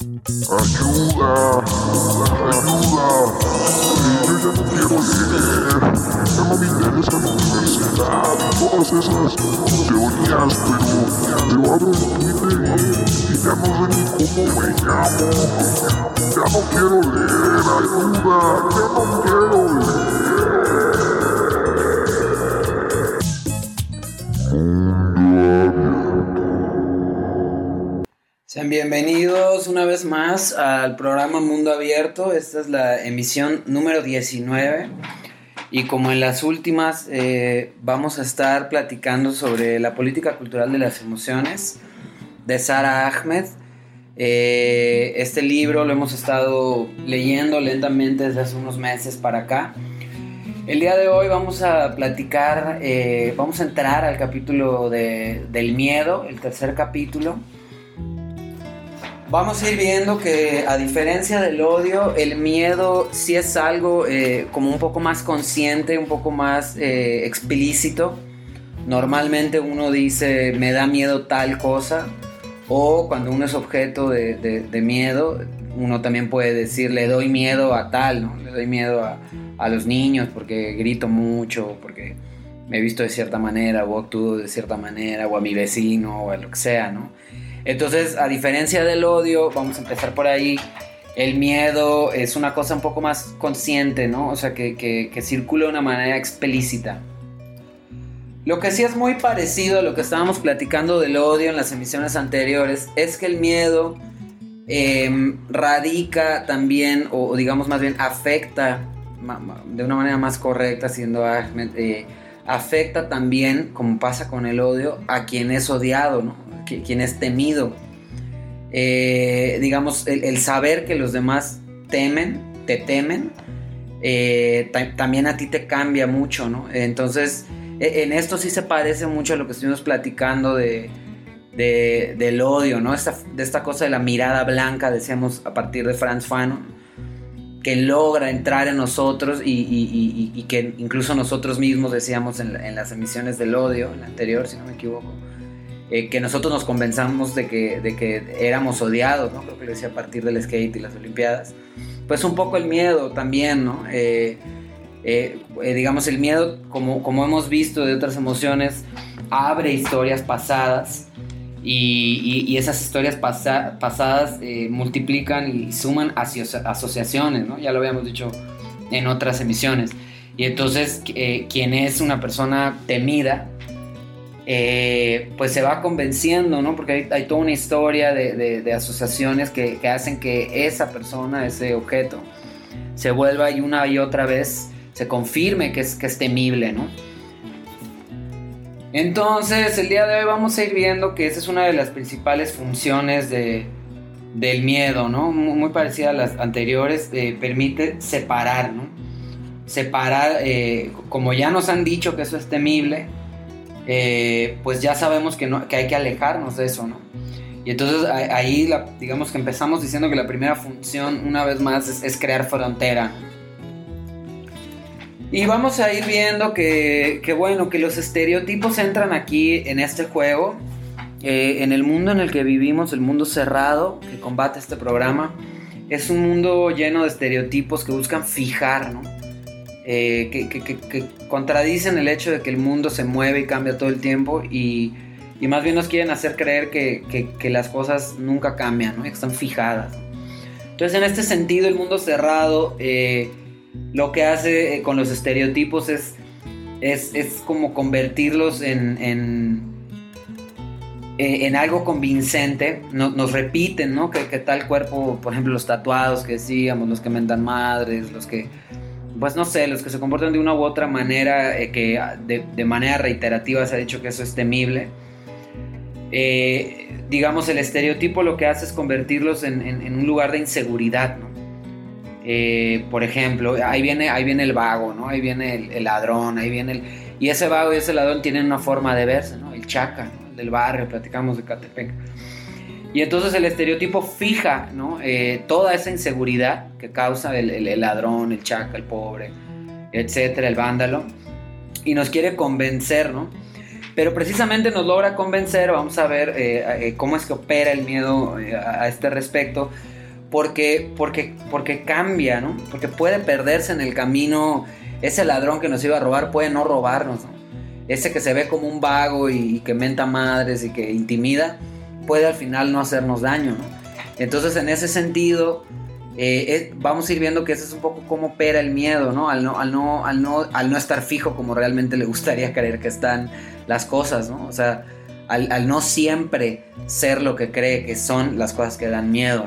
Ayuda, ayuda. Yo ya no quiero leer. No me interesa la universidad y todas esas teorías, pero, pero abro el Twitter y, y ya no sé ni cómo me llamo. Ya no quiero leer, ayuda, ya no quiero leer. Sean bienvenidos una vez más al programa Mundo Abierto. Esta es la emisión número 19. Y como en las últimas, eh, vamos a estar platicando sobre la política cultural de las emociones de Sara Ahmed. Eh, este libro lo hemos estado leyendo lentamente desde hace unos meses para acá. El día de hoy vamos a platicar, eh, vamos a entrar al capítulo de, del miedo, el tercer capítulo. Vamos a ir viendo que a diferencia del odio, el miedo sí es algo eh, como un poco más consciente, un poco más eh, explícito. Normalmente uno dice, me da miedo tal cosa, o cuando uno es objeto de, miedo, uno también puede decir, le doy miedo a tal. Le doy miedo a, a los niños porque grito mucho, porque me he visto de cierta manera, o actúo de cierta manera, o a mi vecino, o a lo que sea, ¿no? Entonces, a diferencia del odio, vamos a empezar por ahí, el miedo es una cosa un poco más consciente, ¿no? O sea, que, circula de una manera explícita. Lo que sí es muy parecido a lo que estábamos platicando del odio en las emisiones anteriores es que el miedo eh, radica también, o digamos más bien afecta de una manera más correcta, siendo Ahmed, eh, afecta también, como pasa con el odio, a quien es odiado, ¿no? Quien es temido. Eh, digamos, el, el, saber que los demás temen, te temen, eh, también a ti te cambia mucho, ¿no? Entonces, en esto sí se parece mucho a lo que estuvimos platicando de, de del odio, ¿no? Esta, de esta cosa de la mirada blanca, decíamos a partir de Franz Fanon, que logra entrar en nosotros y, y, y, y que incluso nosotros mismos decíamos en, en, las emisiones del odio, en la anterior, si no me equivoco, eh, que nosotros nos convenzamos de que, de que éramos odiados, ¿no? Creo que lo decía a partir del skate y las Olimpiadas. Pues un poco el miedo también, ¿no? Eh, eh, digamos, el miedo, como, como hemos visto de otras emociones, abre historias pasadas y, y, y, esas historias pasa, pasadas eh, multiplican y suman asocia asociaciones, ¿no? Ya lo habíamos dicho en otras emisiones. Y entonces, eh, quien es una persona temida, eh, pues se va convenciendo, ¿no? Porque hay, toda una historia de, asociaciones que, hacen que esa persona, ese objeto, se vuelva y una y otra vez se confirme que es, temible, ¿no? Entonces, el día de hoy vamos a ir viendo que esa es una de las principales funciones de, del miedo, ¿no? Muy, parecida a las anteriores, eh, permite separar. Separar, eh, como ya nos han dicho que eso es temible, eh, pues ya sabemos que, no, que hay que alejarnos de eso, ¿no? Y entonces ahí, la, digamos que empezamos diciendo que la primera función, una vez más, es, crear frontera, y vamos a ir viendo que, que, bueno, que los estereotipos entran aquí en este juego. Eh, en el mundo en el que vivimos, el mundo cerrado que combate este programa, es un mundo lleno de estereotipos que buscan fijar, ¿no? Eh, que, contradicen el hecho de que el mundo se mueve y cambia todo el tiempo y, más bien nos quieren hacer creer que, las cosas nunca cambian, ¿no? que están fijadas. Entonces, en este sentido, el mundo cerrado... Eh, lo que hace eh, con los estereotipos es, es, como convertirlos en, en, algo convincente. Nos, repiten, ¿no? Que, que, tal cuerpo, por ejemplo, los tatuados que decíamos, los que mentan madres, los que, pues no sé, los que se comportan de una u otra manera, eh, que de, de, manera reiterativa se ha dicho que eso es temible. Eh, digamos, el estereotipo lo que hace es convertirlos en, en, en un lugar de inseguridad, ¿no? Eh, por ejemplo, ahí viene, ahí viene el vago, ¿no? Ahí viene el, el, ladrón, ahí viene el... Y ese vago y ese ladrón tienen una forma de verse, ¿no? El chaca, ¿no? El del barrio, platicamos de Catepec. Y entonces el estereotipo fija. Eh, toda esa inseguridad que causa el, ladrón, el chaca, el pobre, etcétera, el vándalo. Y nos quiere convencer, ¿no? Pero precisamente nos logra convencer, vamos a ver eh, eh, cómo es que opera el miedo a este respecto, porque, porque, porque cambia, ¿no? Porque puede perderse en el camino, ese ladrón que nos iba a robar puede no robarnos, ¿no? Ese que se ve como un vago y, que menta madres y que intimida, puede al final no hacernos daño. Entonces en ese sentido... vamos a ir viendo que ese es un poco cómo opera el miedo, ¿no? Al no, al no, al no, al no estar fijo como realmente le gustaría creer que están las cosas, ¿no? O sea, al, no siempre ser lo que cree que son las cosas que dan miedo.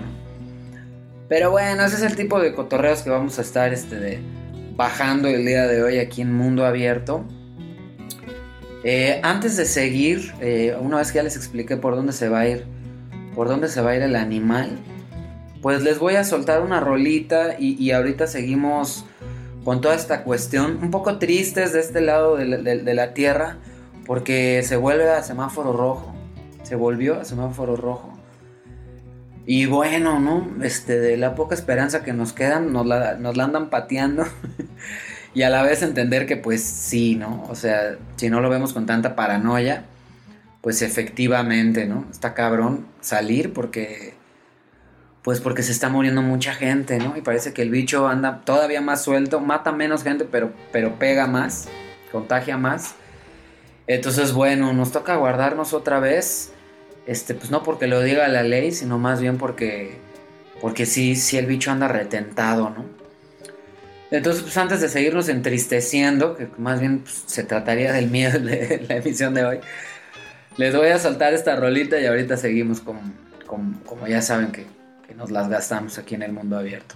Pero bueno, ese es el tipo de cotorreos que vamos a estar este, bajando el día de hoy aquí en Mundo Abierto. Eh, antes de seguir, eh, una vez que ya les expliqué por dónde se va a ir, por dónde se va a ir el animal, pues les voy a soltar una rolita y, ahorita seguimos con toda esta cuestión, un poco tristes de este lado de la tierra, porque se vuelve a semáforo rojo. Se volvió a semáforo rojo. Y bueno, ¿no? Este, de la poca esperanza que nos quedan, nos la, nos la andan pateando. y a la vez entender que pues sí, ¿no? O sea, si no lo vemos con tanta paranoia, pues efectivamente, ¿no? Está cabrón salir porque... Pues porque se está muriendo mucha gente, ¿no? Y parece que el bicho anda todavía más suelto, mata menos gente, pero, pero pega más, contagia más. Entonces, bueno, nos toca guardarnos otra vez. Este, pues no porque lo diga la ley, sino más bien porque. Porque sí, sí el bicho anda retentado, ¿no? Entonces, pues antes de seguirnos entristeciendo, que más bien pues, se trataría del miedo de la emisión de hoy, les voy a soltar esta rolita y ahorita seguimos con, como ya saben que, que nos las gastamos aquí en el mundo abierto.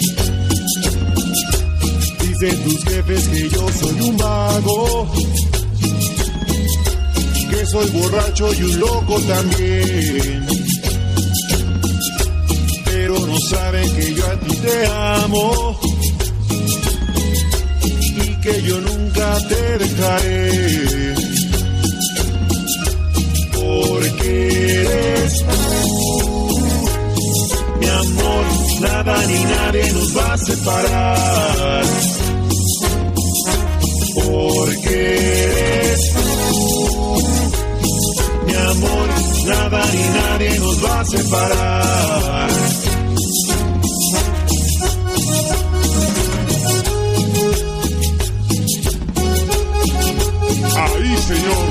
Dicen tus jefes que yo soy un vago soy borracho y un loco también. Pero no saben que yo a ti te amo y que yo nunca te dejaré. Porque eres tú, mi amor, nada ni nadie nos va a separar. Porque eres amor, nada ni nadie nos va a separar. Ahí, Señor.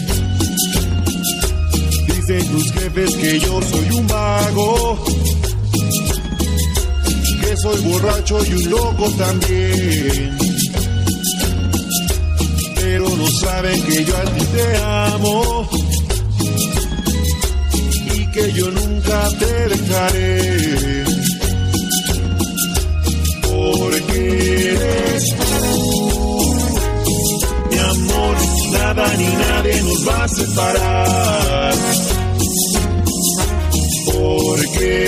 tus jefes que yo soy un vago, que soy borracho y un loco también. Pero no saben que yo a ti te amo y que yo nunca te dejaré. Porque eres tú, mi amor, nada ni nadie nos va a separar. Porque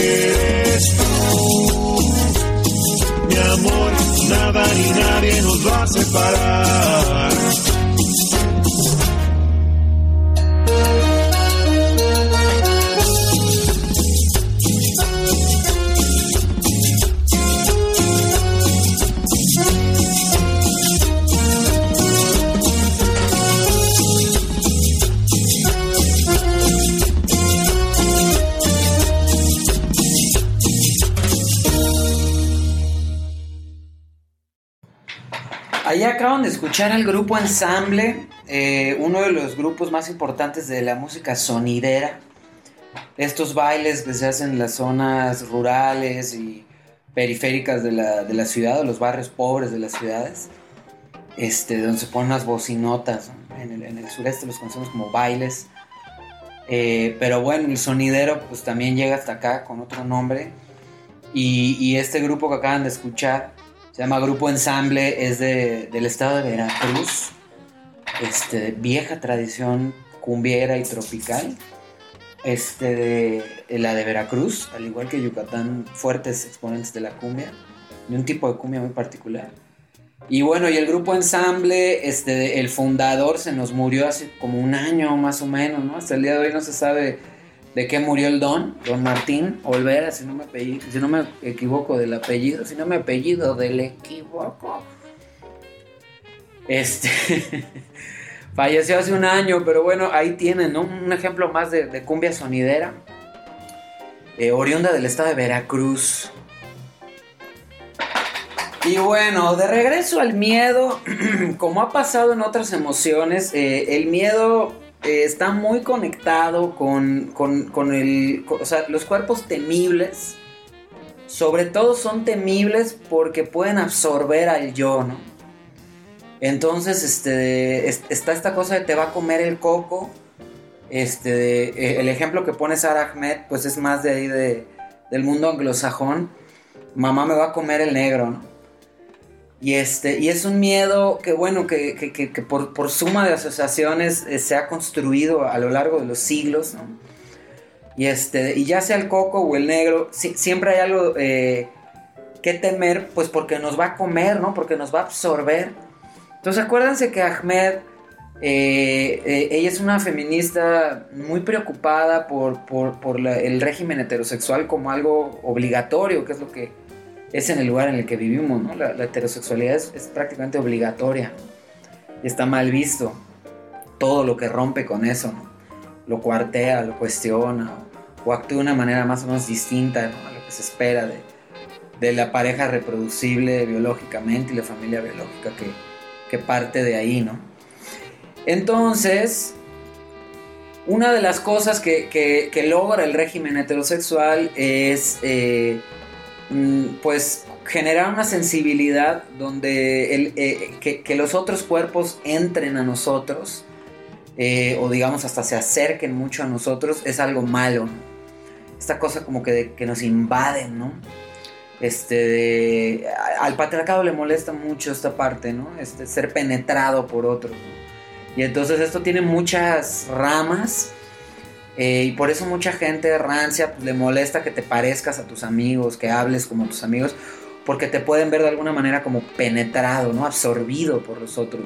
eres tú, mi amor, nada ni nadie nos va a separar. Acaban de escuchar al grupo Ensamble, eh, uno de los grupos más importantes de la música sonidera. Estos bailes que se hacen en las zonas rurales y periféricas de la, de la ciudad, o los barrios pobres de las ciudades, este, donde se ponen unas bocinotas. ¿no? En, el, en el sureste los conocemos como bailes. Eh, pero bueno, el sonidero pues también llega hasta acá con otro nombre. Y, y este grupo que acaban de escuchar se llama Grupo Ensamble, es de, del estado de Veracruz. Este, vieja tradición cumbiera y tropical. Este, de, la de Veracruz, al igual que Yucatán, fuertes exponentes de la cumbia, de un tipo de cumbia muy particular. Y bueno, y el grupo Ensamble, este, el fundador se nos murió hace como un año más o menos, ¿no? Hasta el día de hoy no se sabe de qué murió el don, don Martín Olvera, si no me, apellido, si no me equivoco del apellido, si no me apellido del equivoco. Este falleció hace un año, pero bueno, ahí tienen ¿no? un ejemplo más de, cumbia sonidera, eh, oriunda del estado de Veracruz. Y bueno, de regreso al miedo, como ha pasado en otras emociones, eh, el miedo eh, está muy conectado con, con, con el... o sea, los cuerpos temibles, sobre todo son temibles porque pueden absorber al yo, ¿no? Entonces, este, es- está esta cosa de te va a comer el coco. Este, eh, el ejemplo que pone Sarah Ahmed, pues es más de ahí de, del mundo anglosajón. Mamá me va a comer el negro, ¿no? Y, este, y es un miedo que, bueno, que, que- que- por, por suma de asociaciones eh, se ha construido a lo largo de los siglos, ¿no? Y, este, y ya sea el coco o el negro, si- siempre hay algo eh, que temer, pues porque nos va a comer, ¿no? Porque nos va a absorber. Entonces acuérdense que Ahmed, eh, eh, ella es una feminista muy preocupada por, por- por el régimen heterosexual como algo obligatorio, que es lo que es en el lugar en el que vivimos, ¿no? La, la heterosexualidad es, es prácticamente obligatoria y está mal visto todo lo que rompe con eso. Lo cuartea, lo cuestiona o, actúa de una manera más o menos distinta a lo que se espera de, la pareja reproducible biológicamente y la familia biológica que, parte de ahí, ¿no? Entonces, una de las cosas que, logra el régimen heterosexual es, eh, pues, generar una sensibilidad donde eh, que, los otros cuerpos entren a nosotros, eh, o digamos hasta se acerquen mucho a nosotros, es algo malo. Esta cosa como que, que nos invaden, ¿no? Este, al patriarcado le molesta mucho esta parte, ¿no? Este, ser penetrado por otros. ¿no? Y entonces esto tiene muchas ramas. Eh, y por eso mucha gente rancia pues, le molesta que te parezcas a tus amigos, que hables como tus amigos, porque te pueden ver de alguna manera como penetrado, ¿no? Absorbido por los otros.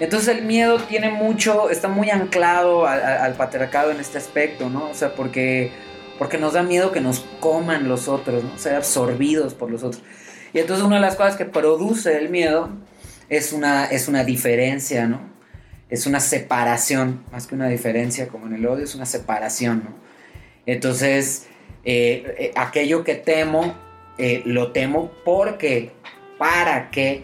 Entonces el miedo tiene mucho, está muy anclado al- al patriarcado en este aspecto, ¿no? O sea, porque, porque nos da miedo que nos coman los otros, ¿no? Ser absorbidos por los otros. Y entonces una de las cosas que produce el miedo es una, es una diferencia, ¿no? Es una separación, más que una diferencia como en el odio, es una separación, ¿no? Entonces, eh, eh, aquello que temo, eh, lo temo porque, para que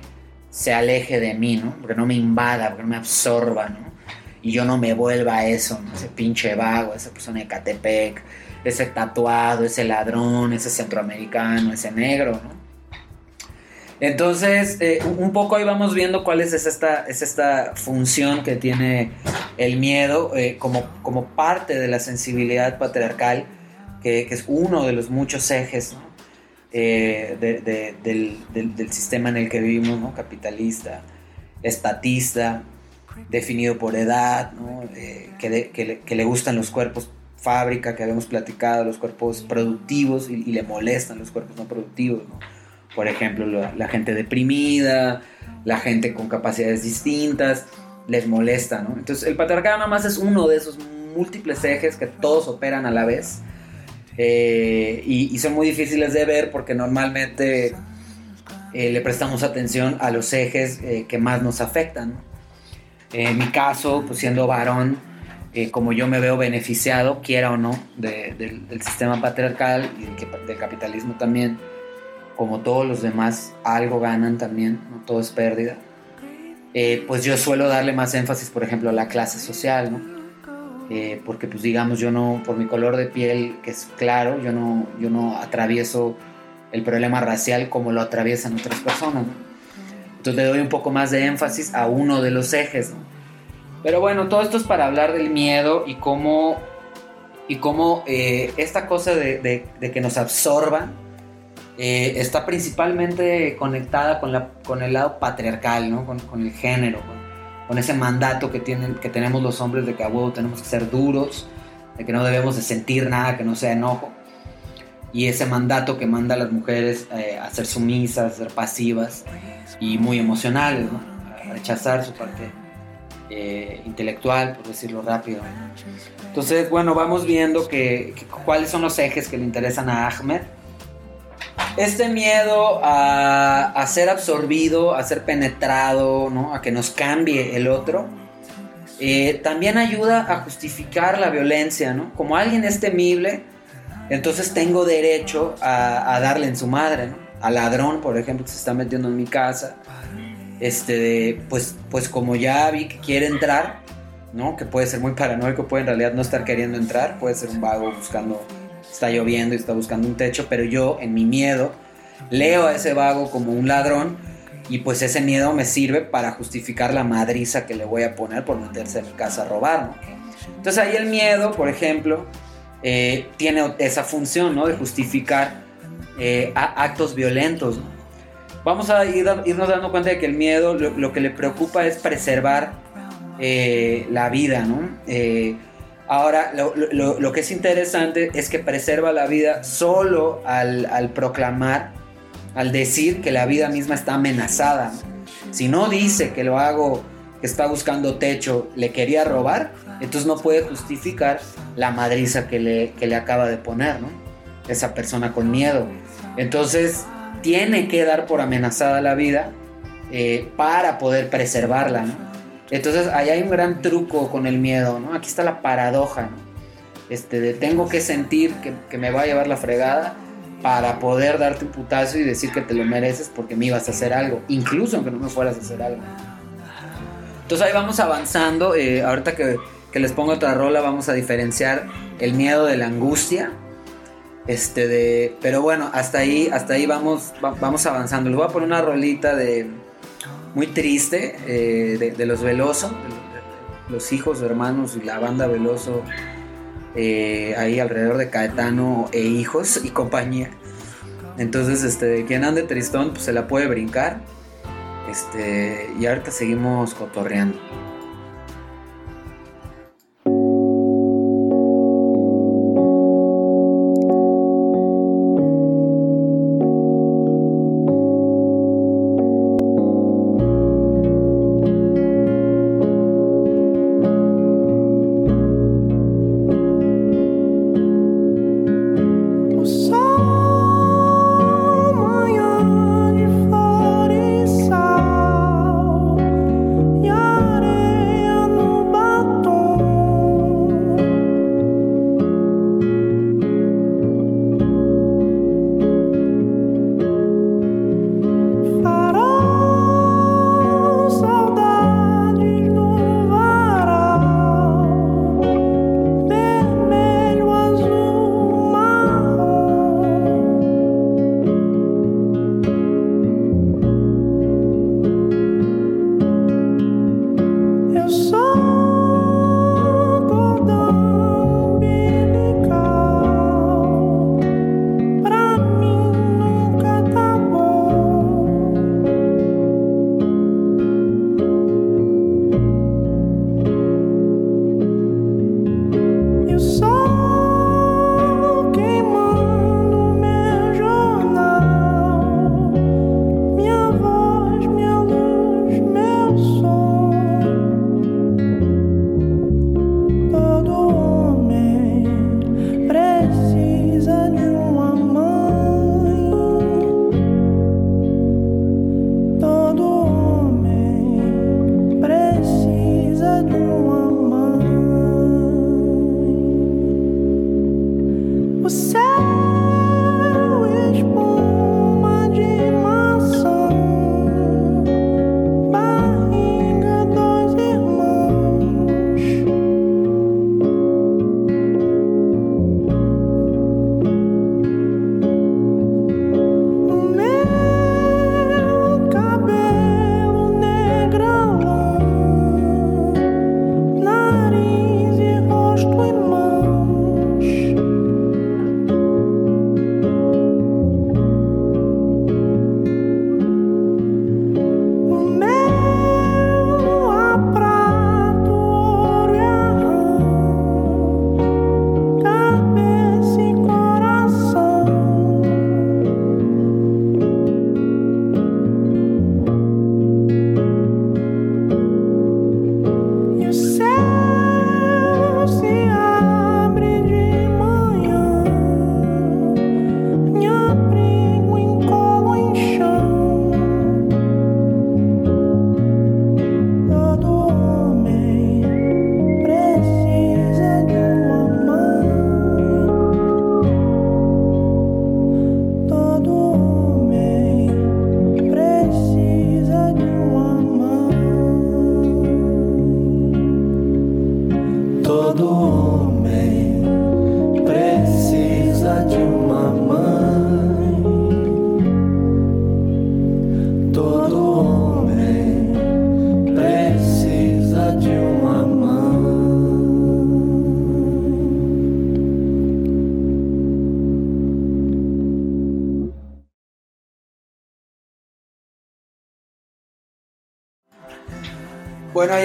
se aleje de mí, ¿no? Porque no me invada, porque no me absorba, ¿no? Y yo no me vuelva a eso, ¿no? Ese pinche vago, esa persona de Catepec, ese tatuado, ese ladrón, ese centroamericano, ese negro, ¿no? Entonces, eh, un poco ahí vamos viendo cuál es esta, es esta función que tiene el miedo eh, como, como parte de la sensibilidad patriarcal, que, es uno de los muchos ejes. Eh, de- de- del, sistema en el que vivimos, ¿no? capitalista, estatista. definido por edad. Eh, que le gustan los cuerpos fábrica, que habíamos platicado, los cuerpos productivos y, y le molestan los cuerpos no productivos, ¿no? Por ejemplo, la, gente deprimida, la gente con capacidades distintas, les molesta, ¿no? Entonces, el patriarcado nada más es uno de esos múltiples ejes que todos operan a la vez eh, y, son muy difíciles de ver porque normalmente eh, le prestamos atención a los ejes eh, que más nos afectan. En mi caso, pues siendo varón, eh, como yo me veo beneficiado, quiera o no, de- del, sistema patriarcal y del capitalismo también, como todos los demás, algo ganan también, no todo es pérdida. Eh, pues yo suelo darle más énfasis, por ejemplo, a la clase social, ¿no? Eh, porque pues digamos yo no, por mi color de piel que es claro, yo no, yo no atravieso el problema racial como lo atraviesan otras personas, ¿no? Entonces le doy un poco más de énfasis a uno de los ejes, ¿no? Pero bueno, todo esto es para hablar del miedo y cómo, y cómo eh, esta cosa de, de- de que nos absorban eh, está principalmente conectada con, la, con el lado patriarcal, ¿no? con, con el género, con, con ese mandato que, tienen, que tenemos los hombres de que a huevo tenemos que ser duros, de que no debemos de sentir nada que no sea enojo. Y ese mandato que manda a las mujeres eh, a ser sumisas, a ser pasivas y muy emocionales, ¿no? a rechazar su parte eh, intelectual, por decirlo rápido. Entonces, bueno, vamos viendo que, que cuáles son los ejes que le interesan a Ahmed. Este miedo a, a ser absorbido, a ser penetrado, ¿no? a que nos cambie el otro, eh, también ayuda a justificar la violencia. ¿no? Como alguien es temible, entonces tengo derecho a, a darle en su madre. ¿no? Al ladrón, por ejemplo, que se está metiendo en mi casa, este, pues, pues como ya vi que quiere entrar, ¿no? Que puede ser muy paranoico, puede en realidad no estar queriendo entrar, puede ser un vago buscando, está lloviendo y está buscando un techo, pero yo en mi miedo leo a ese vago como un ladrón y pues ese miedo me sirve para justificar la madriza que le voy a poner por meterse en casa a robar, ¿no? Entonces ahí el miedo, por ejemplo, eh, tiene esa función, ¿no? De justificar eh, actos violentos. Vamos a ir, irnos dando cuenta de que el miedo lo, lo que le preocupa es preservar eh, la vida, ¿no? Ahora, lo, lo- que es interesante es que preserva la vida solo al, al proclamar, al decir que la vida misma está amenazada. Si no dice que lo hago, que está buscando techo, le quería robar, entonces no puede justificar la madriza que le, que le acaba de poner, ¿no? Esa persona con miedo. Entonces, tiene que dar por amenazada la vida eh, para poder preservarla, ¿no? Entonces, ahí hay un gran truco con el miedo, ¿no? Aquí está la paradoja, ¿no? Este, tengo que sentir que, me va a llevar la fregada para poder darte un putazo y decir que te lo mereces porque me ibas a hacer algo, incluso aunque no me fueras a hacer algo. Entonces ahí vamos avanzando, eh, ahorita que, que les pongo otra rola vamos a diferenciar el miedo de la angustia, este de, pero bueno, hasta ahí, hasta ahí vamos, va- vamos avanzando. Les voy a poner una rolita de muy triste eh, de, los Veloso, los hijos, hermanos y la banda Veloso eh, ahí alrededor de Caetano e hijos y compañía. Entonces, este, quien ande tristón, pues se la puede brincar. Este, y ahorita seguimos cotorreando.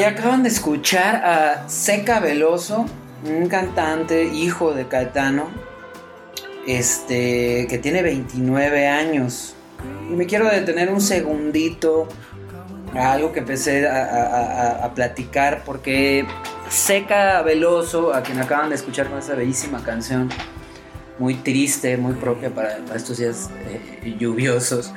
Acaban de escuchar a Seca Veloso, un cantante hijo de Caetano, este, que tiene 29 años. Y me quiero detener un segundito a algo que empecé a, platicar, porque Seca Veloso, a quien acaban de escuchar con esa bellísima canción, muy triste, muy propia para, estos días eh, lluviosos,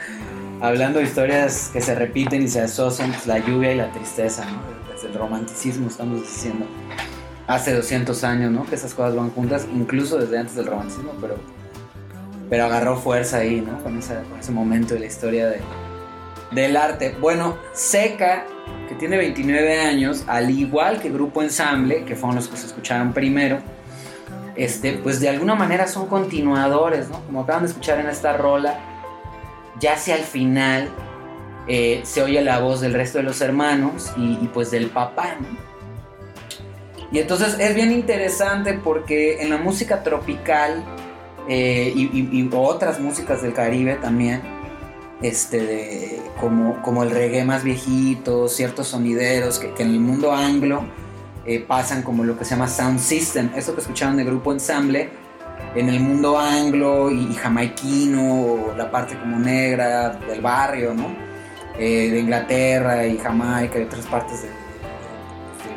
hablando de historias que se repiten y se asocian, pues, la lluvia y la tristeza, ¿no? Desde el romanticismo estamos diciendo, hace 200 años, ¿no? Que esas cosas van juntas, incluso desde antes del romanticismo, pero, pero agarró fuerza ahí, ¿no? Con, ese momento de la historia de, del arte. Bueno, Seca, que tiene 29 años, al igual que Grupo Ensamble, que fueron los que se escucharon primero, este, pues de alguna manera son continuadores, ¿no? Como acaban de escuchar en esta rola, ya hacia el final eh, se oye la voz del resto de los hermanos y, pues del papá, Y entonces es bien interesante porque en la música tropical eh, y, otras músicas del Caribe también, este, como, como el reggae más viejito, ciertos sonideros que, en el mundo anglo eh, pasan como lo que se llama sound system, eso que escucharon del grupo ensamble, en el mundo anglo y, jamaiquino, la parte como negra del barrio, ¿no? Eh, de Inglaterra y Jamaica y otras partes del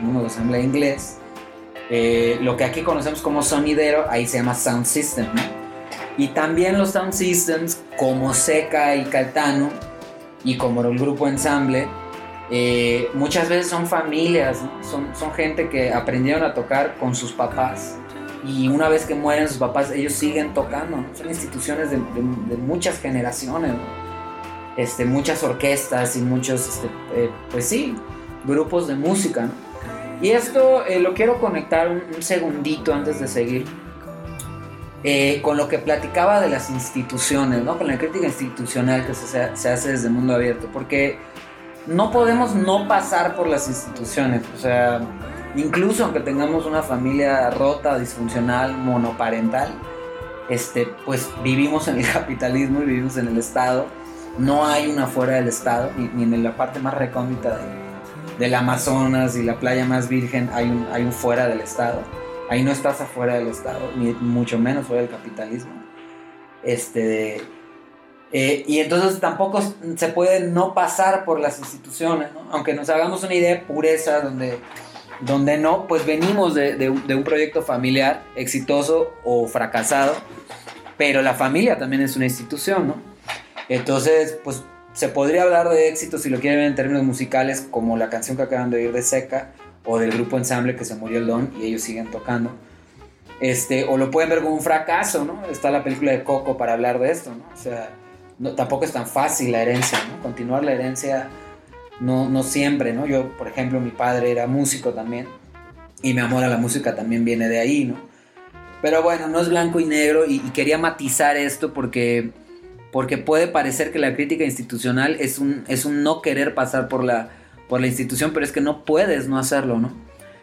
mundo de habla inglés. Eh, lo que aquí conocemos como sonidero, ahí se llama sound system, ¿no? Y también los sound systems, como Seca y Caltano, y como el grupo ensamble, eh, muchas veces son familias, son, son gente que aprendieron a tocar con sus papás y una vez que mueren sus papás, ellos siguen tocando, son instituciones de, muchas generaciones, este, muchas orquestas y muchos, este, eh, pues sí, grupos de música. Y esto eh, lo quiero conectar un, segundito antes de seguir. Eh, con lo que platicaba de las instituciones, ¿no? con la crítica institucional que se, se hace desde el mundo abierto, porque no podemos no pasar por las instituciones, o sea, incluso aunque tengamos una familia rota, disfuncional, monoparental, este, pues vivimos en el capitalismo y vivimos en el Estado. No hay una fuera del Estado, ni, en la parte más recóndita del Amazonas y la playa más virgen hay un, hay un fuera del Estado. Ahí no estás afuera del Estado, ni mucho menos fuera del capitalismo. Este, eh, y entonces tampoco se puede no pasar por las instituciones, aunque nos hagamos una idea de pureza donde donde no, pues venimos de, un proyecto familiar exitoso o fracasado, pero la familia también es una institución, ¿no? Entonces, pues se podría hablar de éxito si lo quieren ver en términos musicales, como la canción que acaban de oír de Seca, o del grupo ensamble que se murió el Don y ellos siguen tocando. Este, o lo pueden ver como un fracaso, ¿no? Está la película de Coco para hablar de esto, ¿no? O sea, tampoco es tan fácil la herencia, ¿no? Continuar la herencia no, no siempre, ¿no? Yo, por ejemplo, mi padre era músico también y mi amor a la música también viene de ahí, ¿no? Pero bueno, no es blanco y negro y, quería matizar esto porque, porque puede parecer que la crítica institucional es un, es un no querer pasar por la, por la institución, pero es que no puedes no hacerlo, ¿no?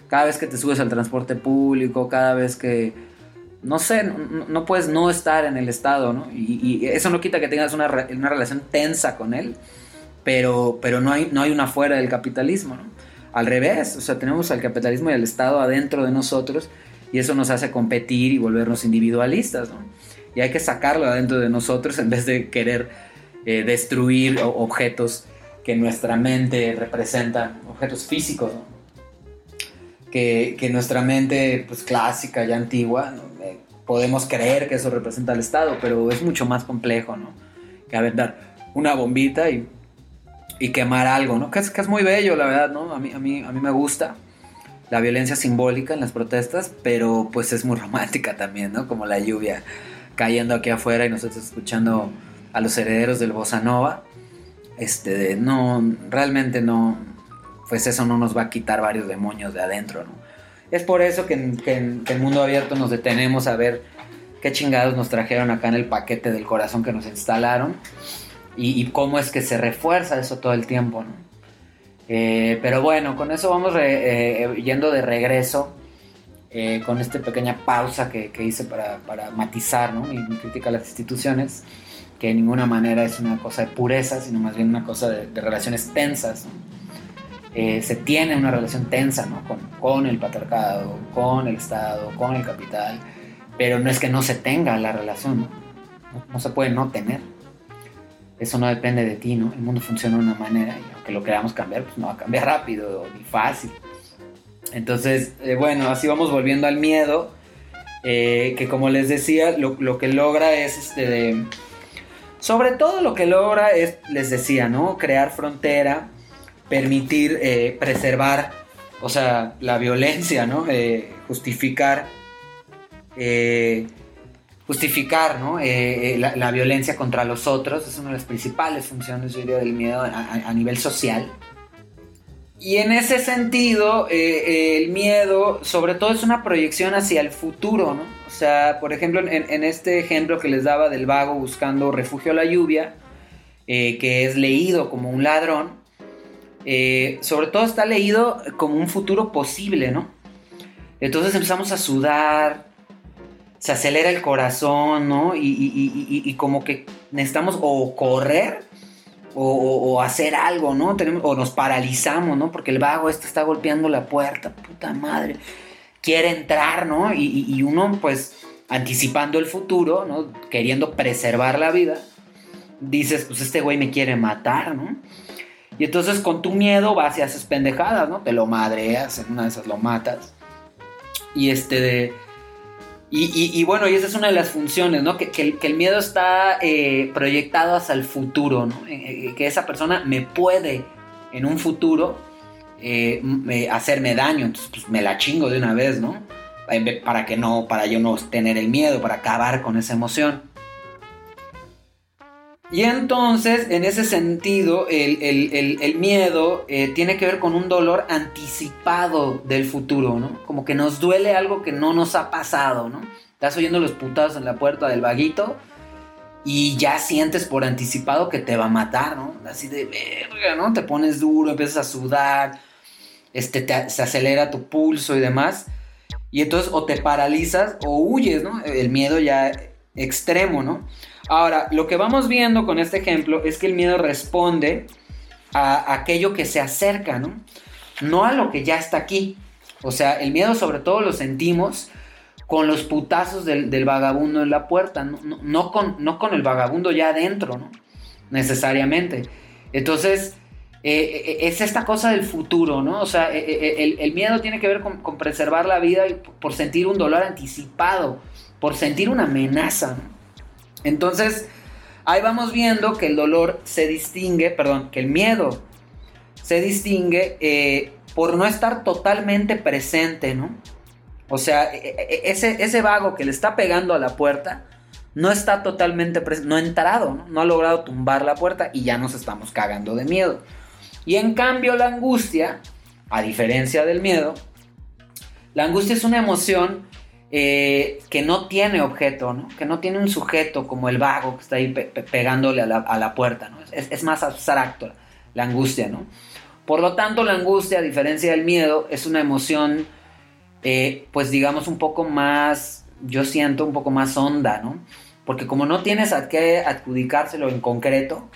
Cada vez que te subes al transporte público, cada vez que, no sé, no, puedes no estar en el Estado, ¿no? Y, eso no quita que tengas una, una relación tensa con él, pero, pero no, hay, no hay una fuera del capitalismo, ¿no? Al revés, o sea, tenemos al capitalismo y al Estado adentro de nosotros y eso nos hace competir y volvernos individualistas, ¿no? Y hay que sacarlo adentro de nosotros en vez de querer eh, destruir objetos que nuestra mente representan, objetos físicos, que, que, nuestra mente pues, clásica y antigua, eh, podemos creer que eso representa al Estado, pero es mucho más complejo, ¿no? Que aventar una bombita y y quemar algo, ¿no? Que es, que es muy bello, la verdad, ¿no? A mí, a, mí, a mí me gusta la violencia simbólica en las protestas, pero pues es muy romántica también, ¿no? Como la lluvia cayendo aquí afuera y nosotros escuchando a los herederos del Bossa Nova. Este, no, realmente no, pues eso no nos va a quitar varios demonios de adentro, ¿no? Es por eso que en, que en el mundo abierto nos detenemos a ver qué chingados nos trajeron acá en el paquete del corazón que nos instalaron y, cómo es que se refuerza eso todo el tiempo, ¿no? Eh, pero bueno, con eso vamos eh, yendo de regreso, eh, con esta pequeña pausa que, hice para, matizar ¿no? mi, crítica a las instituciones, que de ninguna manera es una cosa de pureza, sino más bien una cosa de, relaciones tensas. eh, se tiene una relación tensa ¿no? con, con el patriarcado, con el Estado, con el capital, pero no es que no se tenga la relación, no, no se puede no tener. Eso no depende de ti, ¿no? El mundo funciona de una manera y aunque lo queramos cambiar, pues no va a cambiar rápido ni fácil. Entonces, eh, bueno, así vamos volviendo al miedo, eh, que como les decía, lo, que logra es este Sobre todo lo que logra es, les decía, ¿no? Crear frontera, permitir eh, preservar, o sea, la violencia, ¿no? Justificar, justificar, ¿no? La, violencia contra los otros es una de las principales funciones, yo diría, del miedo a nivel social. Y en ese sentido, eh, eh, el miedo, sobre todo, es una proyección hacia el futuro, ¿no? O sea, por ejemplo, en, este ejemplo que les daba del vago buscando refugio a la lluvia, eh, que es leído como un ladrón, sobre todo está leído como un futuro posible, ¿no? Entonces empezamos a sudar, se acelera el corazón, ¿no? Y- y como que necesitamos o correr o, hacer algo, ¿no? Tenemos, o nos paralizamos, ¿no? Porque el vago este está golpeando la puerta, puta madre. Quiere entrar, ¿no? Y uno, pues, anticipando el futuro, ¿no? Queriendo preservar la vida, dices, pues este güey me quiere matar, ¿no? Y entonces con tu miedo vas y haces pendejadas, ¿no? Te lo madreas, en una de esas lo matas. Y este de... Y, y- y bueno, y esa es una de las funciones, ¿no? Que, el, miedo está eh, proyectado hacia el futuro, ¿no? Eh, eh, que esa persona me puede en un futuro eh, eh, hacerme daño, entonces pues me la chingo de una vez, ¿no? Para que no, para yo no tener el miedo, para acabar con esa emoción. Y entonces, en ese sentido, el, el- el- miedo eh, tiene que ver con un dolor anticipado del futuro, ¿no? Como que nos duele algo que no nos ha pasado, ¿no? Estás oyendo los putados en la puerta del vaguito y ya sientes por anticipado que te va a matar, ¿no? Así de verga, ¿no? Te pones duro, empiezas a sudar, este, te- se acelera tu pulso y demás. Y entonces o te paralizas o huyes, ¿no? El miedo ya extremo, ¿no? Ahora, lo que vamos viendo con este ejemplo es que el miedo responde a aquello que se acerca, ¿no? No a lo que ya está aquí. O sea, el miedo sobre todo lo sentimos con los putazos del, vagabundo en la puerta, no, con, el vagabundo ya adentro, ¿no? Necesariamente. Entonces, eh, eh, es esta cosa del futuro, ¿no? O sea, eh, el, el miedo tiene que ver con, con preservar la vida y por sentir un dolor anticipado, por sentir una amenaza, ¿no? Entonces, ahí vamos viendo que el dolor se distingue, perdón, que el miedo se distingue eh, por no estar totalmente presente, ¿no? O sea, e- e- ese, ese vago que le está pegando a la puerta no está totalmente presente, no ha entrado, no ha logrado tumbar la puerta y ya nos estamos cagando de miedo. Y en cambio la angustia, a diferencia del miedo, la angustia es una emoción eh, que no tiene objeto, ¿no? que no tiene un sujeto como el vago que está ahí pe- pe- pegándole a la, puerta. ¿no? Es, más abstracto la angustia. ¿no? Por lo tanto, la angustia, a diferencia del miedo, es una emoción, eh, pues digamos, un poco más, yo siento, un poco más honda, ¿no? Porque como no tienes a qué adjudicárselo en concreto,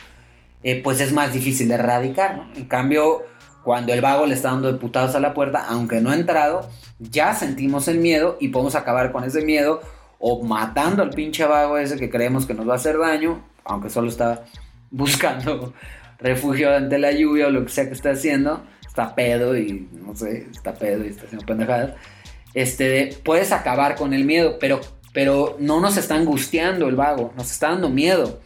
eh, pues es más difícil de erradicar. En cambio, cuando el vago le está dando de putados a la puerta, aunque no ha entrado, ya sentimos el miedo y podemos acabar con ese miedo o matando al pinche vago ese que creemos que nos va a hacer daño, aunque solo está buscando refugio ante la lluvia o lo que sea que está haciendo, está pedo y no sé, está pedo y está haciendo pendejadas. Este, puedes acabar con el miedo, pero, pero no nos está angustiando el vago, nos está dando miedo.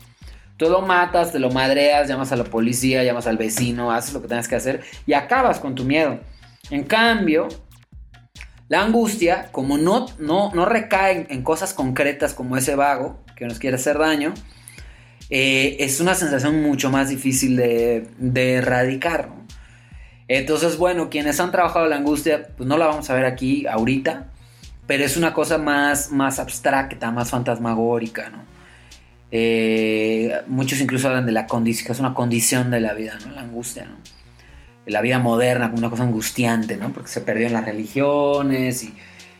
Tú lo matas, te lo madreas, llamas a la policía, llamas al vecino, haces lo que tengas que hacer y acabas con tu miedo. En cambio, la angustia, como no, no, no recae en, cosas concretas como ese vago que nos quiere hacer daño, eh, es una sensación mucho más difícil de, de erradicar. ¿no? Entonces, bueno, quienes han trabajado la angustia, pues no la vamos a ver aquí ahorita, pero es una cosa más, más abstracta, más fantasmagórica, ¿no? Eh, muchos incluso hablan de la condición, que es una condición de la vida, ¿no? La angustia. La vida moderna como una cosa angustiante, ¿no? Porque se perdió en las religiones y,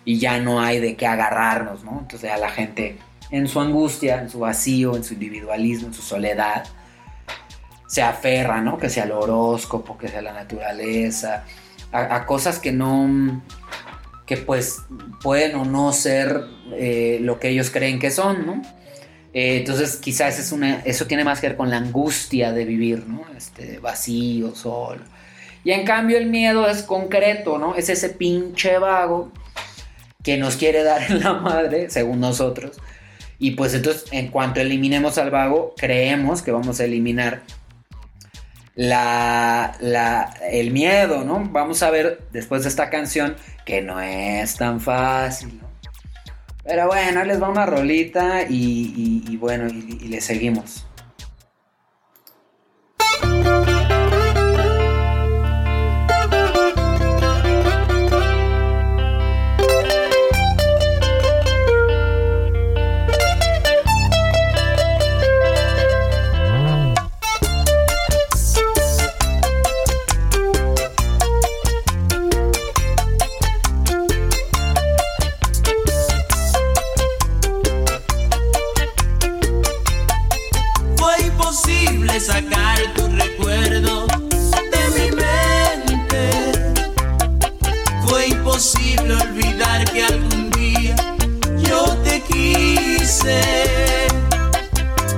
y ya no hay de qué agarrarnos, ¿no? Entonces a la gente en su angustia, en su vacío, en su individualismo, en su soledad, se aferra, ¿no? Que sea el horóscopo, que sea la naturaleza, a, cosas que no, que pues pueden o no ser eh, lo que ellos creen que son, ¿no? Eh, entonces quizás es una, eso tiene más que ver con la angustia de vivir, ¿no? Este, vacío, solo. Y en cambio el miedo es concreto, ¿no? Es ese pinche vago que nos quiere dar en la madre, según nosotros. Y pues entonces, en cuanto eliminemos al vago, creemos que vamos a eliminar la, el miedo, ¿no? Vamos a ver después de esta canción que no es tan fácil, ¿no? Pero bueno, les va una rolita y, bueno, y, y le seguimos.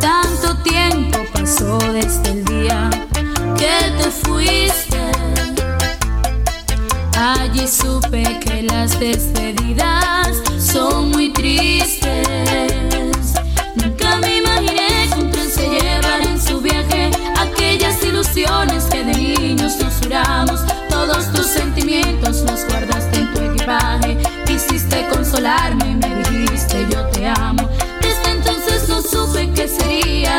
Tanto tiempo pasó desde el día que te fuiste. Allí supe que las despedidas son muy tristes.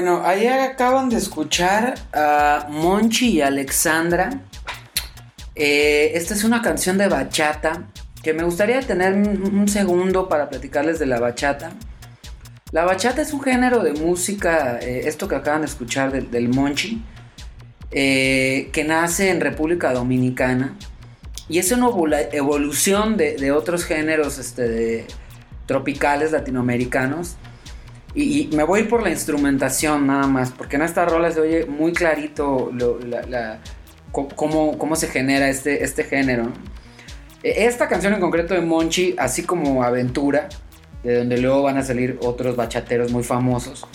Bueno, ahí acaban de escuchar a Monchi y Alexandra. Eh, esta es una canción de bachata que me gustaría tener un, un segundo para platicarles de la bachata. La bachata es un género de música, eh, esto que acaban de escuchar del, Monchi, eh, que nace en República Dominicana y es una evolu- evolución de, otros géneros este, tropicales latinoamericanos. Y, y me voy a ir por la instrumentación nada más, porque en esta rola se oye muy clarito lo- la- la- cómo, cómo se genera este, este género. E- Esta canción en concreto de Monchi, así como Aventura, de donde luego van a salir otros bachateros muy famosos,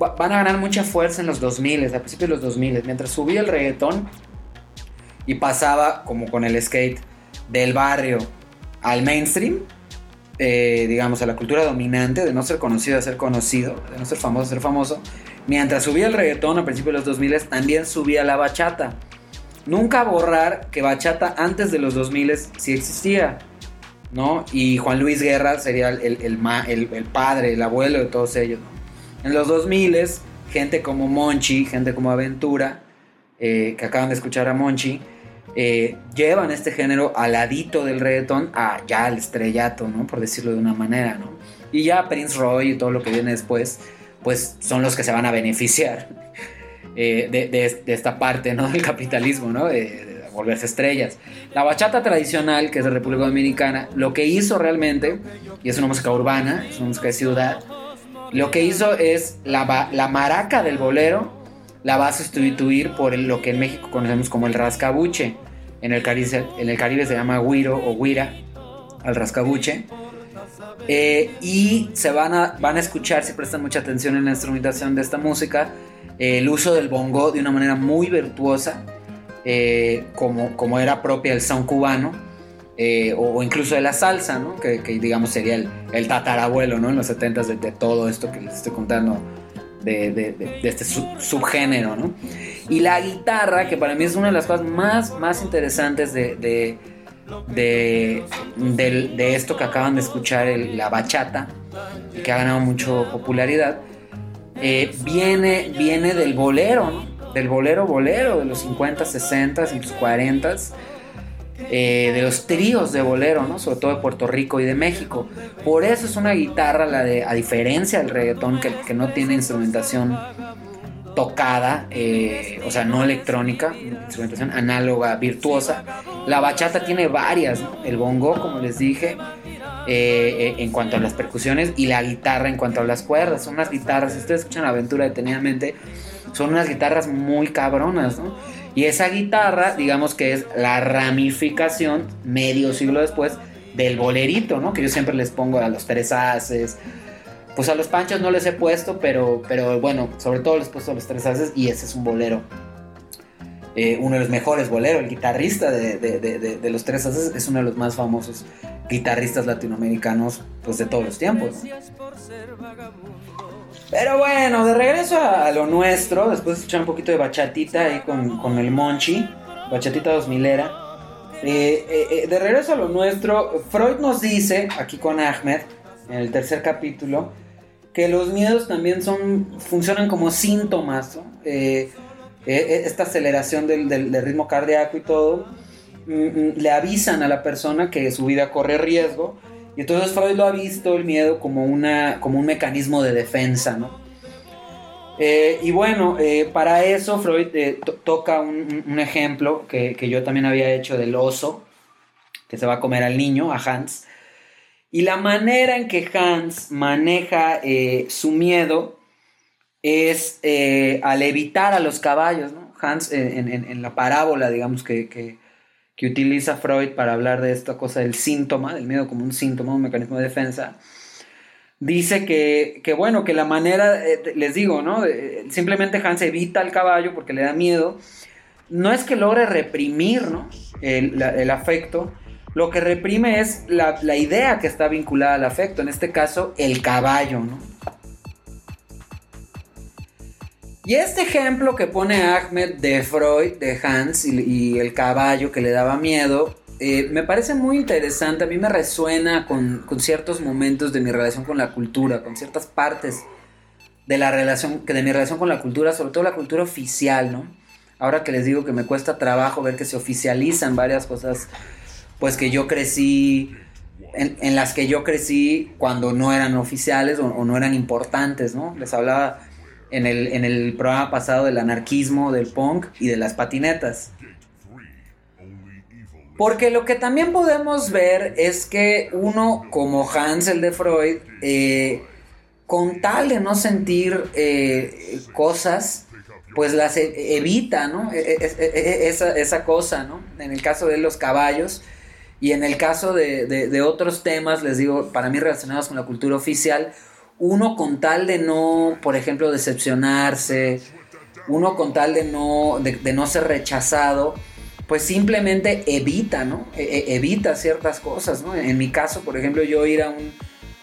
va- van a ganar mucha fuerza en los 2000, a principios de los 2000, mientras subía el reggaetón y pasaba, como con el skate, del barrio al mainstream, eh, digamos, a la cultura dominante, de no ser conocido a ser conocido, de no ser famoso a ser famoso. Mientras subía el reggaetón a principios de los 2000, también subía la bachata. Nunca borrar que bachata antes de los 2000 sí existía, ¿no? Y Juan Luis Guerra sería el, el- el padre, el abuelo de todos ellos. En los 2000 gente como Monchi, gente como Aventura, eh, que acaban de escuchar a Monchi, eh, llevan este género al ladito del reggaetón a ya al estrellato, ¿no? Por decirlo de una manera, ¿no? Y ya Prince Roy y todo lo que viene después, pues son los que se van a beneficiar eh, de, de- de esta parte, ¿no? Del capitalismo, ¿no? De, volverse estrellas. La bachata tradicional, que es de República Dominicana, lo que hizo realmente, y es una música urbana, es una música de ciudad, lo que hizo es la, la maraca del bolero la va a sustituir por el- lo que en México conocemos como el rascabuche. En el Caribe, el se llama guiro o guira, al rascabuche. Eh, y se van a, van a escuchar, si prestan mucha atención en la instrumentación de esta música, eh, el uso del bongo de una manera muy virtuosa, eh, como, como era propia del son cubano, o, incluso de la salsa, ¿no? que, digamos sería el, el tatarabuelo ¿no? en los 70s de, de todo esto que les estoy contando, de, este sub- subgénero. ¿no? Y la guitarra, que para mí es una de las cosas más, más interesantes de, de, esto que acaban de escuchar, la bachata, que ha ganado mucho popularidad, eh, viene, viene del bolero, ¿no? del bolero bolero de los 50, 60 y los 40 eh, de los tríos de bolero, ¿no? sobre todo de Puerto Rico y de México. Por eso es una guitarra, la de, a diferencia del reggaetón, que, que no tiene instrumentación tocada, eh, o sea, no electrónica, instrumentación análoga, virtuosa. La bachata tiene varias, ¿no? el bongo, como les dije, eh, en cuanto a las percusiones, y la guitarra en cuanto a las cuerdas. Son unas guitarras, si ustedes escuchan Aventura detenidamente, son unas guitarras muy cabronas, ¿no? Y esa guitarra, digamos que es la ramificación, medio siglo después, del bolerito, ¿no? Que yo siempre les pongo a los tres haces. Pues a los panchos no les he puesto, pero, pero bueno, sobre todo les he puesto a los tres haces y ese es un bolero. Eh, uno de los mejores boleros, el guitarrista de, de- de- de- de los tres haces es uno de los más famosos guitarristas latinoamericanos pues, de todos los tiempos. ¿no? Pero bueno, de regreso a, lo nuestro, después de escuchar un poquito de bachatita ahí con, con el Monchi, bachatita 2000 era. Eh, eh, eh, de regreso a lo nuestro, Freud nos dice, aquí con Ahmed, en el tercer capítulo, que los miedos también son, funcionan como síntomas, ¿no? Eh, eh, esta aceleración del, del- del ritmo cardíaco y todo, mm, mm, le avisan a la persona que su vida corre riesgo, y entonces Freud lo ha visto el miedo como, una, como un mecanismo de defensa, ¿no? Eh, y bueno, eh, para eso Freud eh, to- toca un, ejemplo que, que yo también había hecho del oso, que se va a comer al niño, a Hans. Y la manera en que Hans maneja su miedo es al evitar a los caballos, ¿no? Hans, en, la parábola, digamos, que- que utiliza Freud para hablar de esta cosa del síntoma, del miedo como un síntoma, un mecanismo de defensa, dice que, que, bueno, que la manera, eh, les digo, ¿no? Eh, simplemente Hans evita al caballo porque le da miedo, no es que logre reprimir ¿no? el, afecto, lo que reprime es la, la idea que está vinculada al afecto, en este caso el caballo. ¿no? Y este ejemplo que pone Ahmed de Freud, de Hans y, el caballo que le daba miedo, eh, me parece muy interesante, a mí me resuena con, con ciertos momentos de mi relación con la cultura, con ciertas partes de la relación, de mi relación con la cultura, sobre todo la cultura oficial, ¿no? Ahora que les digo que me cuesta trabajo ver que se oficializan varias cosas, pues que yo crecí, en, en las que yo crecí cuando no eran oficiales o, o no eran importantes, ¿no? Les hablaba en el, en el programa pasado del anarquismo, del punk y de las patinetas. Porque lo que también podemos ver es que uno, como Hansel de Freud, eh, con tal de no sentir eh, cosas, pues las e- evita, ¿no? E- e- esa, esa cosa, ¿no? En el caso de los caballos y en el caso de- de otros temas, les digo, para mí relacionados con la cultura oficial, uno con tal de no, por ejemplo, decepcionarse, uno con tal de no, de, no ser rechazado, pues simplemente evita, ¿no? E- e- evita ciertas cosas, ¿no? En mi caso, por ejemplo, yo ir a un,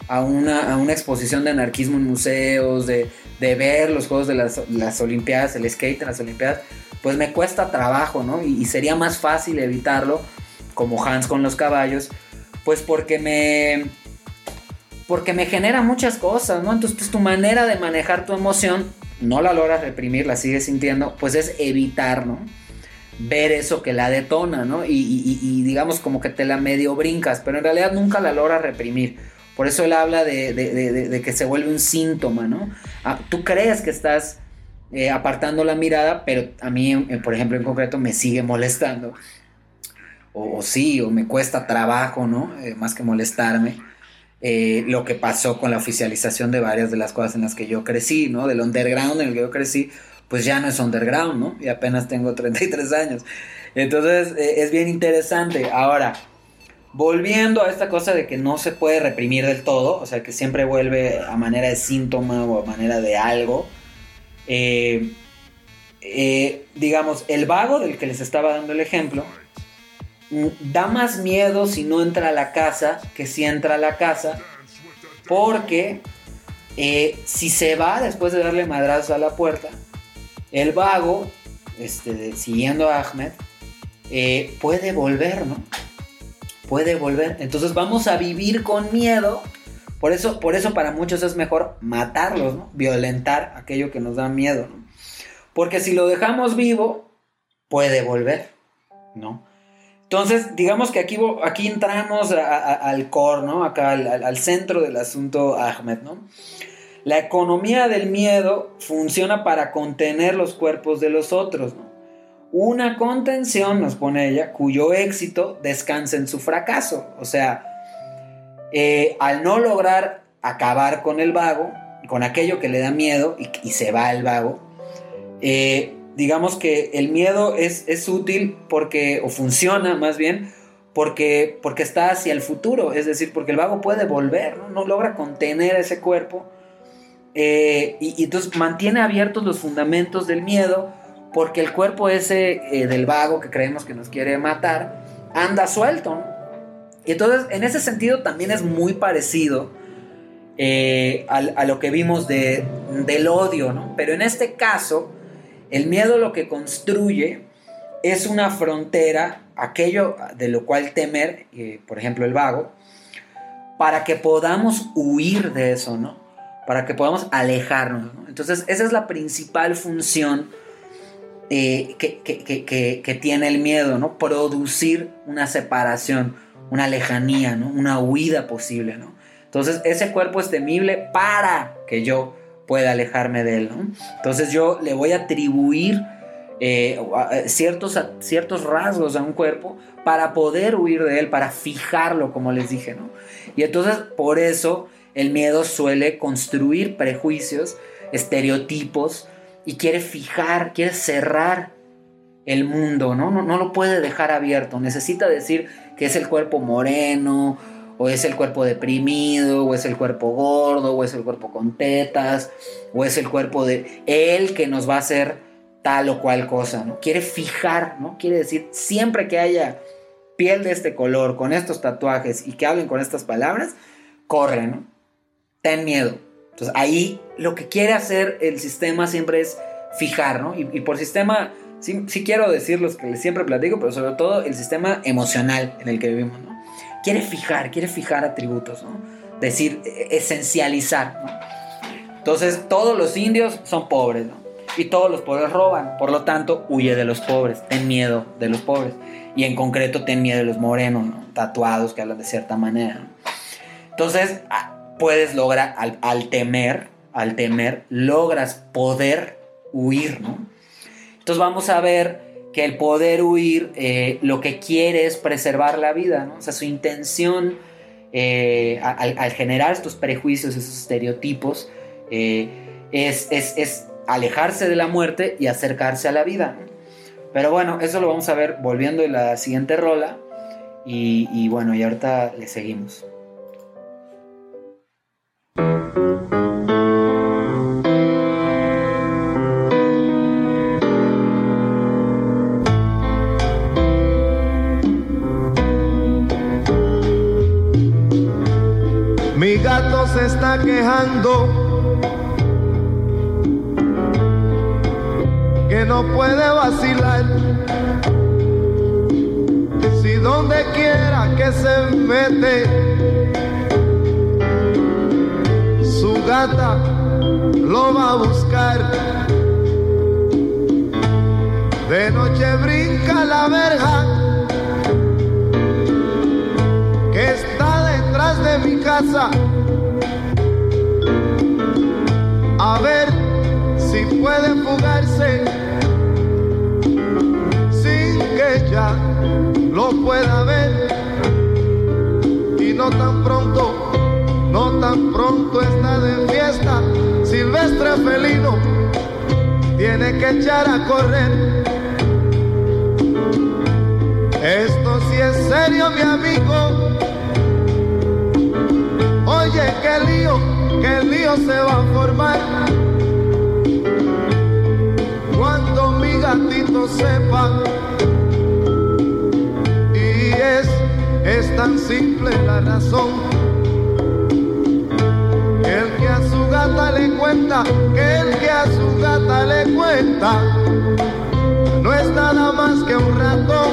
a una, a una exposición de anarquismo en museos, de, de ver los juegos de las, las Olimpiadas, el skate en las Olimpiadas, pues me cuesta trabajo, ¿no? Y, y sería más fácil evitarlo, como Hans con los caballos, pues porque me... Porque me genera muchas cosas, ¿no? Entonces, pues, tu manera de manejar tu emoción, no la logras reprimir, la sigues sintiendo, pues es evitar, ¿no? ver eso que la detona, ¿no? Y, digamos como que te la medio brincas, pero en realidad nunca la logras reprimir. Por eso él habla de, que se vuelve un síntoma, ¿no? Ah, tú crees que estás eh, apartando la mirada, pero a mí, por ejemplo, en concreto, me sigue molestando. O, o sí, o me cuesta trabajo, ¿no? Eh, más que molestarme. Eh, lo que pasó con la oficialización de varias de las cosas en las que yo crecí, ¿no? Del underground en el que yo crecí, pues ya no es underground, ¿no? Y apenas tengo 33 años. Entonces eh, es bien interesante. Ahora, volviendo a esta cosa de que no se puede reprimir del todo, o sea, que siempre vuelve a manera de síntoma o a manera de algo. eh, eh, digamos, el vago del que les estaba dando el ejemplo, da más miedo si no entra a la casa que si entra a la casa, porque eh, si se va después de darle madrazo a la puerta, el vago, este, siguiendo a Ahmed, eh, puede volver, ¿no? Puede volver. Entonces vamos a vivir con miedo. Por eso, por eso para muchos es mejor matarlos, ¿no? Violentar aquello que nos da miedo, ¿no? Porque si lo dejamos vivo, puede volver, ¿no? Entonces, digamos que aquí, aquí entramos al core, ¿no? Acá al, centro del asunto Ahmed, ¿no? La economía del miedo funciona para contener los cuerpos de los otros, ¿no? Una contención, nos pone ella, cuyo éxito descansa en su fracaso. O sea, eh, al no lograr acabar con el vago, con aquello que le da miedo y, y se va el vago, eh, digamos que el miedo es, es útil porque, o funciona más bien, porque, porque está hacia el futuro, es decir, porque el vago puede volver, no, no logra contener ese cuerpo eh, y, y entonces mantiene abiertos los fundamentos del miedo porque el cuerpo ese eh, del vago que creemos que nos quiere matar anda suelto. ¿no? Y entonces en ese sentido también es muy parecido eh, al- a, lo que vimos de, del odio, ¿no? Pero en este caso, el miedo lo que construye es una frontera, aquello de lo cual temer, eh, por ejemplo el vago, para que podamos huir de eso, ¿no? Para que podamos alejarnos, ¿no? Entonces esa es la principal función eh, que- que- que tiene el miedo, ¿no? Producir una separación, una lejanía, ¿no? Una huida posible, ¿no? Entonces ese cuerpo es temible para que yo pueda alejarme de él, ¿no? Entonces yo le voy a atribuir eh, a- ciertos, ciertos rasgos a un cuerpo para poder huir de él, para fijarlo, como les dije, ¿no? Y entonces por eso el miedo suele construir prejuicios, estereotipos y quiere fijar, quiere cerrar el mundo, ¿no? No, no lo puede dejar abierto, necesita decir que es el cuerpo moreno, o es el cuerpo deprimido, o es el cuerpo gordo, o es el cuerpo con tetas, o es el cuerpo de él que nos va a hacer tal o cual cosa, ¿no? Quiere fijar, ¿no? Quiere decir, siempre que haya piel de este color, con estos tatuajes y que hablen con estas palabras, corre. Ten miedo. Entonces ahí lo que quiere hacer el sistema siempre es fijar, ¿no? Y, por sistema, sí, quiero decir los que siempre platico, pero sobre todo el sistema emocional en el que vivimos, ¿no? Quiere fijar, quiere fijar atributos, ¿no? Decir, e, esencializar. Entonces todos los indios son pobres, ¿no? Y todos los pobres roban, por lo tanto, huye de los pobres, ten miedo de los pobres. Y en concreto, ten miedo de los morenos, ¿no? Tatuados que hablan de cierta manera, ¿no? Entonces, puedes lograr, al, al temer, al temer, logras poder huir, ¿no? Entonces vamos a ver que el poder huir eh, lo que quiere es preservar la vida, ¿no? O sea, su intención eh, al, generar estos prejuicios, esos estereotipos, eh, es, es, es, alejarse de la muerte y acercarse a la vida. Pero bueno, eso lo vamos a ver volviendo en la siguiente rola. Y, y bueno, y ahorita le seguimos. Está quejando que no puede vacilar. Si donde quiera que se mete, su gata lo va a buscar. De noche brinca la verja que está detrás de mi casa. A ver si puede fugarse sin que ella lo pueda ver. Y no tan pronto, no tan pronto está de fiesta. Silvestre felino tiene que echar a correr. Esto sí es serio, mi amigo. Oye, qué lío, qué lío se va a formar. Cuando mi gatito sepa. Y es, es tan simple la razón. Que el que a su gata le cuenta, que el que a su gata le cuenta no es nada más que un ratón,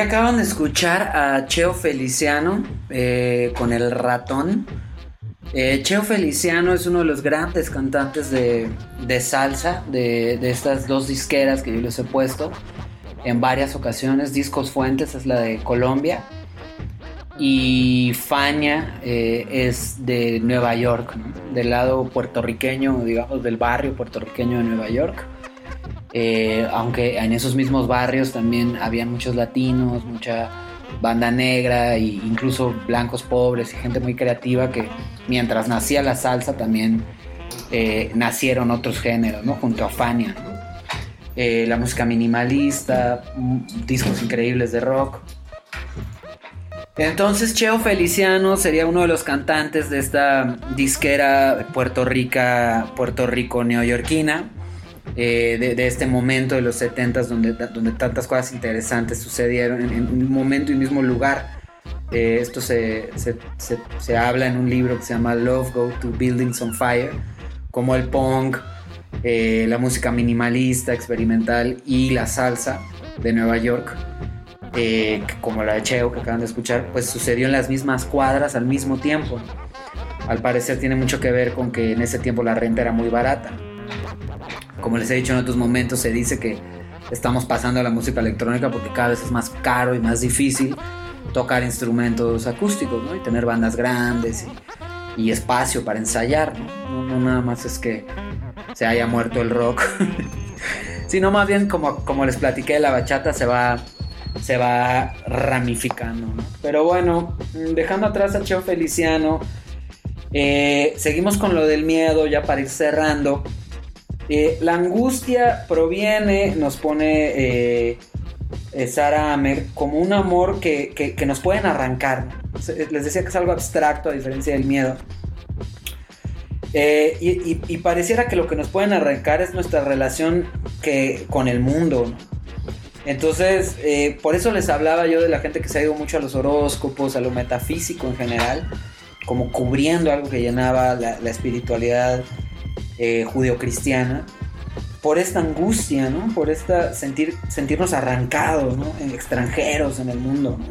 Acaban de escuchar a Cheo Feliciano eh, con el ratón. Eh, Cheo Feliciano es uno de los grandes cantantes de, salsa de, estas dos disqueras que yo les he puesto en varias ocasiones. Discos Fuentes es la de Colombia y Fania eh, es de Nueva York, del lado puertorriqueño, digamos, del barrio puertorriqueño de Nueva York. Eh, aunque en esos mismos barrios también había muchos latinos, mucha banda negra e incluso blancos pobres y gente muy creativa que mientras nacía la salsa también eh, nacieron otros géneros, ¿no? Junto a Fania. Eh, la música minimalista, m- discos increíbles de rock. Entonces Cheo Feliciano sería uno de los cantantes de esta disquera Puerto Rica, Puerto Rico neoyorquina, eh, de, de este momento de los 70 donde, donde tantas cosas interesantes sucedieron en, en un momento y mismo lugar. Eh, esto se, se, se- se habla en un libro que se llama Love Go to Buildings on Fire, como el punk, eh, la música minimalista, experimental y la salsa de Nueva York eh, como la de Cheo que acaban de escuchar, pues sucedió en las mismas cuadras al mismo tiempo. Al parecer tiene mucho que ver con que en ese tiempo la renta era muy barata. Como les he dicho en otros momentos, se dice que estamos pasando a la música electrónica porque cada vez es más caro y más difícil tocar instrumentos acústicos, ¿no? Y tener bandas grandes y, y espacio para ensayar, ¿no? ¿no? nada más es que se haya muerto el rock, sino más bien como, como les platiqué, la bachata se va se va ramificando. ¿no? Pero bueno, dejando atrás a Cheo Feliciano, eh, seguimos con lo del miedo ya para ir cerrando. Eh, la angustia proviene, nos pone eh, eh, Sara Amer, como un amor que, que- nos pueden arrancar. Se- Les decía que es algo abstracto a diferencia del miedo. Eh, y, pareciera que lo que nos pueden arrancar es nuestra relación que, con el mundo. Entonces, eh, por eso les hablaba yo de la gente que se ha ido mucho a los horóscopos, a lo metafísico en general, como cubriendo algo que llenaba la espiritualidad eh, judeocristiana, por esta angustia, ¿no? Por esta sentir, sentirnos arrancados, ¿no? Extranjeros en el mundo, ¿no?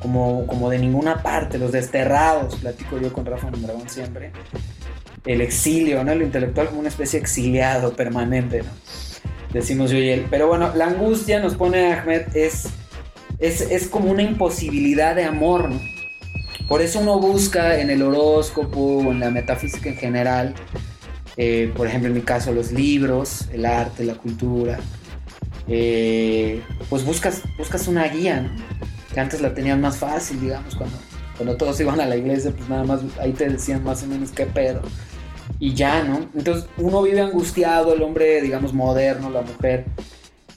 Como, como de ninguna parte, los desterrados, platico yo con Rafa Mondragón siempre. El exilio, ¿no? Lo intelectual como una especie de exiliado permanente, ¿no? decimos yo y él. Pero bueno, la angustia nos pone Ahmed es, es, es como una imposibilidad de amor, ¿no? Por eso uno busca en el horóscopo o en la metafísica en general, eh, por ejemplo en mi caso los libros, el arte, la cultura, eh, pues buscas, buscas una guía, ¿no? Que antes la tenían más fácil, digamos, cuando, cuando todos iban a la iglesia, pues nada más ahí te decían más o menos qué pedo y ya, ¿no? Entonces uno vive angustiado, el hombre, digamos, moderno, la mujer,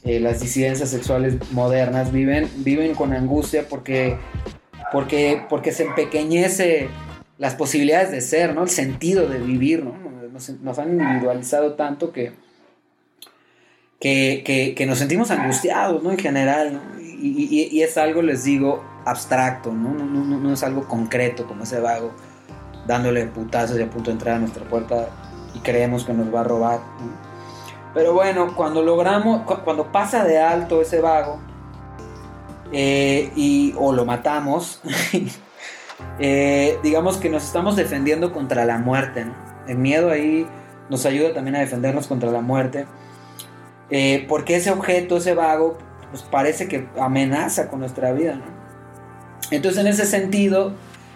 eh, las disidencias sexuales modernas viven, viven con angustia porque, porque, porque se empequeñece las posibilidades de ser, ¿no? El sentido de vivir, ¿no? Nos, han individualizado tanto que, que, que, nos sentimos angustiados, ¿no? En general. Y, es algo, les digo, abstracto, ¿no? No, no, es algo concreto como ese vago dándole putazos y a punto de entrar a nuestra puerta y creemos que nos va a robar. Pero bueno, cuando logramos, cu- cuando pasa de alto ese vago eh, y, o lo matamos, eh, digamos que nos estamos defendiendo contra la muerte. ¿no? El miedo ahí nos ayuda también a defendernos contra la muerte. eh, porque ese objeto, ese vago, pues parece que amenaza con nuestra vida. ¿no? Entonces en ese sentido,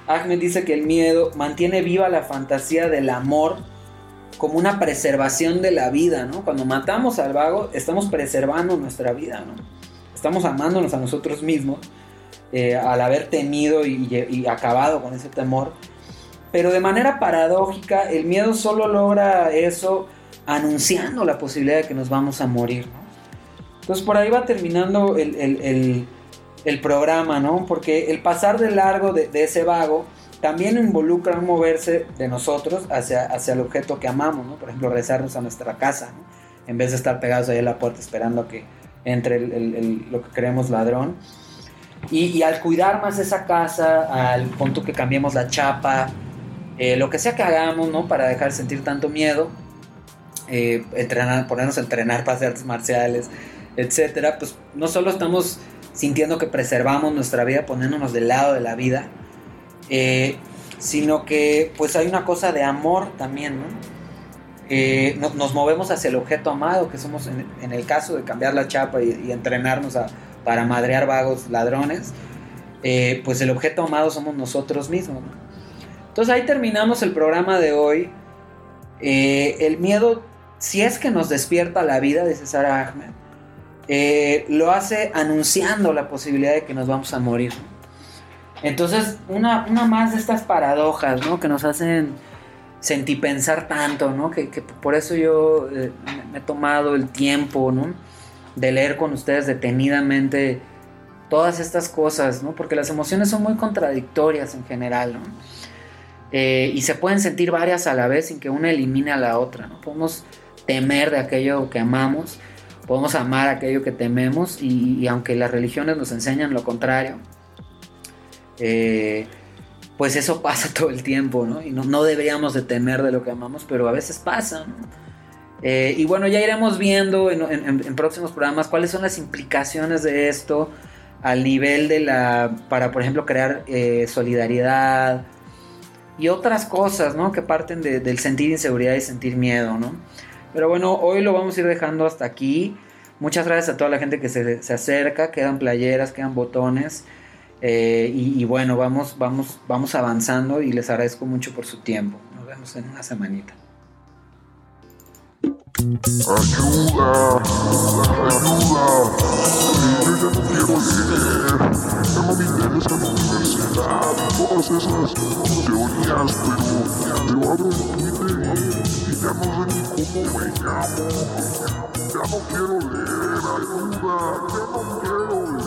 Ahmed dice que el miedo mantiene viva la fantasía del amor como una preservación de la vida, ¿no? Cuando matamos al vago, estamos preservando nuestra vida, ¿no? Estamos amándonos a nosotros mismos eh, al haber temido y, y acabado con ese temor. Pero de manera paradójica, el miedo solo logra eso anunciando la posibilidad de que nos vamos a morir, ¿no? Entonces por ahí va terminando el, el- el- el programa, ¿no? Porque el pasar de largo de, de ese vago también involucra un moverse de nosotros hacia, hacia el objeto que amamos, ¿no? Por ejemplo, rezarnos a nuestra casa, ¿no? En vez de estar pegados ahí a la puerta esperando a que entre lo que creemos ladrón. Y, y al cuidar más esa casa, al punto que cambiemos la chapa, eh, lo que sea que hagamos, ¿no? Para dejar de sentir tanto miedo, eh, entrenar, ponernos a entrenar para hacer artes marciales, etcétera, pues no solo estamos sintiendo que preservamos nuestra vida, poniéndonos del lado de la vida, eh, sino que pues hay una cosa de amor también, ¿no? Eh, no- nos movemos hacia el objeto amado, que somos en, en el caso de cambiar la chapa y, y entrenarnos a- para madrear vagos ladrones, eh, pues el objeto amado somos nosotros mismos. ¿no? Entonces ahí terminamos el programa de hoy. Eh, el miedo, si es que nos despierta la vida, dice Sara Ahmed, eh, lo hace anunciando la posibilidad de que nos vamos a morir. Entonces, una, una más de estas paradojas, ¿no? Que nos hacen sentipensar tanto, ¿no? Que, por eso yo eh, me he tomado el tiempo, ¿no? De leer con ustedes detenidamente todas estas cosas, ¿no? Porque las emociones son muy contradictorias en general, ¿no? Eh, y se pueden sentir varias a la vez sin que una elimine a la otra, ¿no? Podemos temer de aquello que amamos, podemos amar aquello que tememos y, y aunque las religiones nos enseñan lo contrario, eh, pues eso pasa todo el tiempo, ¿no? Y no, no deberíamos de temer de lo que amamos, pero a veces pasa, ¿no? Eh, y bueno, ya iremos viendo en, en- en próximos programas cuáles son las implicaciones de esto al nivel de la, para por ejemplo crear eh, solidaridad y otras cosas, ¿no? Que parten de- del sentir inseguridad y sentir miedo, ¿no? Pero bueno, hoy lo vamos a ir dejando hasta aquí. Muchas gracias a toda la gente que se, se acerca, quedan playeras, quedan botones. eh, y, y bueno, vamos, vamos, vamos avanzando y les agradezco mucho por su tiempo. Nos vemos en una semanita. Ayuda, ayuda. Eh, yo ya no quiero leer. Ya no me interesa la universidad y todas esas teorías, pero, pero abro el Twitter y, y ya no sé ni cómo me llamo. Ya no quiero leer, ayuda, ya no quiero leer.